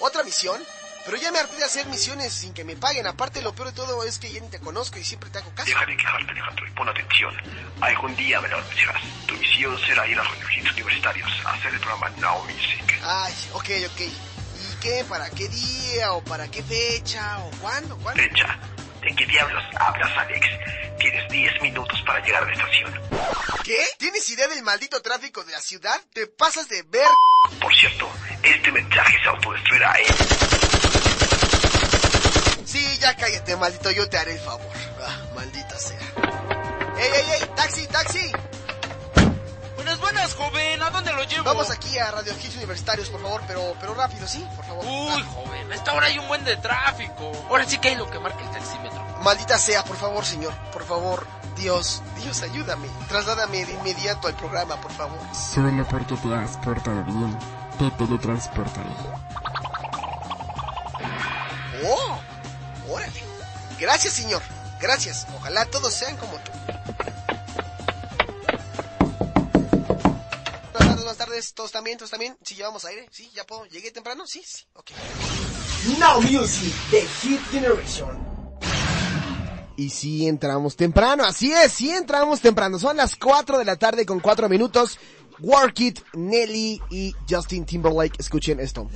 ¿Otra misión? Pero ya me harté de hacer misiones sin que me paguen. Aparte, lo peor de todo es que ya ni te conozco y siempre te hago caso. Deja de quejarte, Alejandro, y pon atención. Algún día me lo anunciarás. Tu misión será ir a los reuniones universitarios a hacer el programa Now Music. Ay, ok, ok. ¿Y qué? ¿Para qué día? ¿O para qué fecha? ¿O cuándo? ¿Cuándo? Fecha. ¿De qué diablos hablas, Alex? Tienes 10 minutos para llegar a la estación. ¿Qué? ¿Tienes idea del maldito tráfico de la ciudad? ¿Te pasas de ver? Por cierto, maldito, yo te haré el favor. Ah, maldita sea. ¡Ey, ey, ey! ¡Taxi, taxi! Buenas, buenas, joven. ¿A dónde lo llevo? Vamos aquí a Radio Hits Universitarios, por favor, pero, pero rápido, ¿sí? Por favor. Uy, Ah, joven, a esta hora hay un buen de tráfico. Ahora sí que hay lo que marca el taxímetro. Maldita sea, por favor, señor. Por favor, Dios, Dios, ayúdame. Trasládame de inmediato al programa, por favor. Solo porque te has portado bien, te teletransportaré. ¡Oh! ¡Órale! Gracias, señor. Gracias. Ojalá todos sean como tú. Buenas tardes, buenas tardes. ¿Todos también? ¿Todos también? ¿Sí llevamos aire? ¿Sí? ¿Ya puedo? ¿Llegué temprano? Sí, sí. Ok. Now Music, The Hit Generation. Y sí entramos temprano, así es, sí entramos temprano. Son las 4 de la tarde con 4 minutos. Work It, Nelly y Justin Timberlake. Escuchen esto.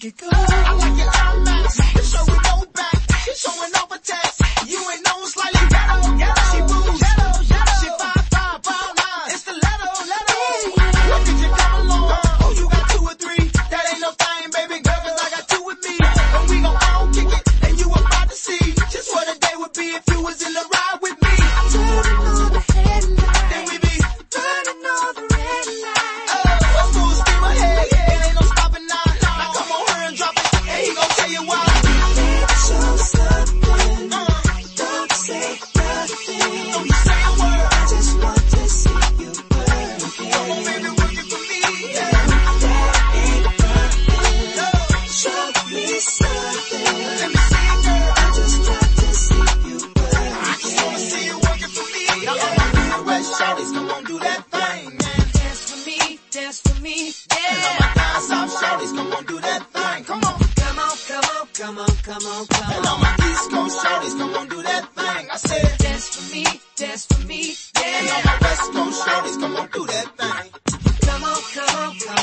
could go. I like your outline. It's so ridiculous. My come on, do that thing. Come on. Come on, come on, come on, come on, come on. And all my East Coast shorties, come on, do that thing. I said, dance for me, dance for me, yeah. And all my West Coast shorties, come on, do that thing. Come on, come on, come on,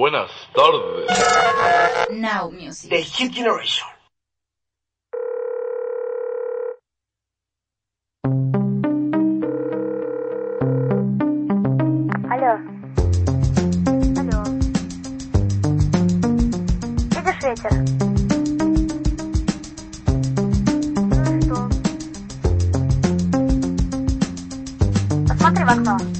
Buenas tardes. Now music. The Hit Generation. Алло. Алло. Видишь ветер? в окно.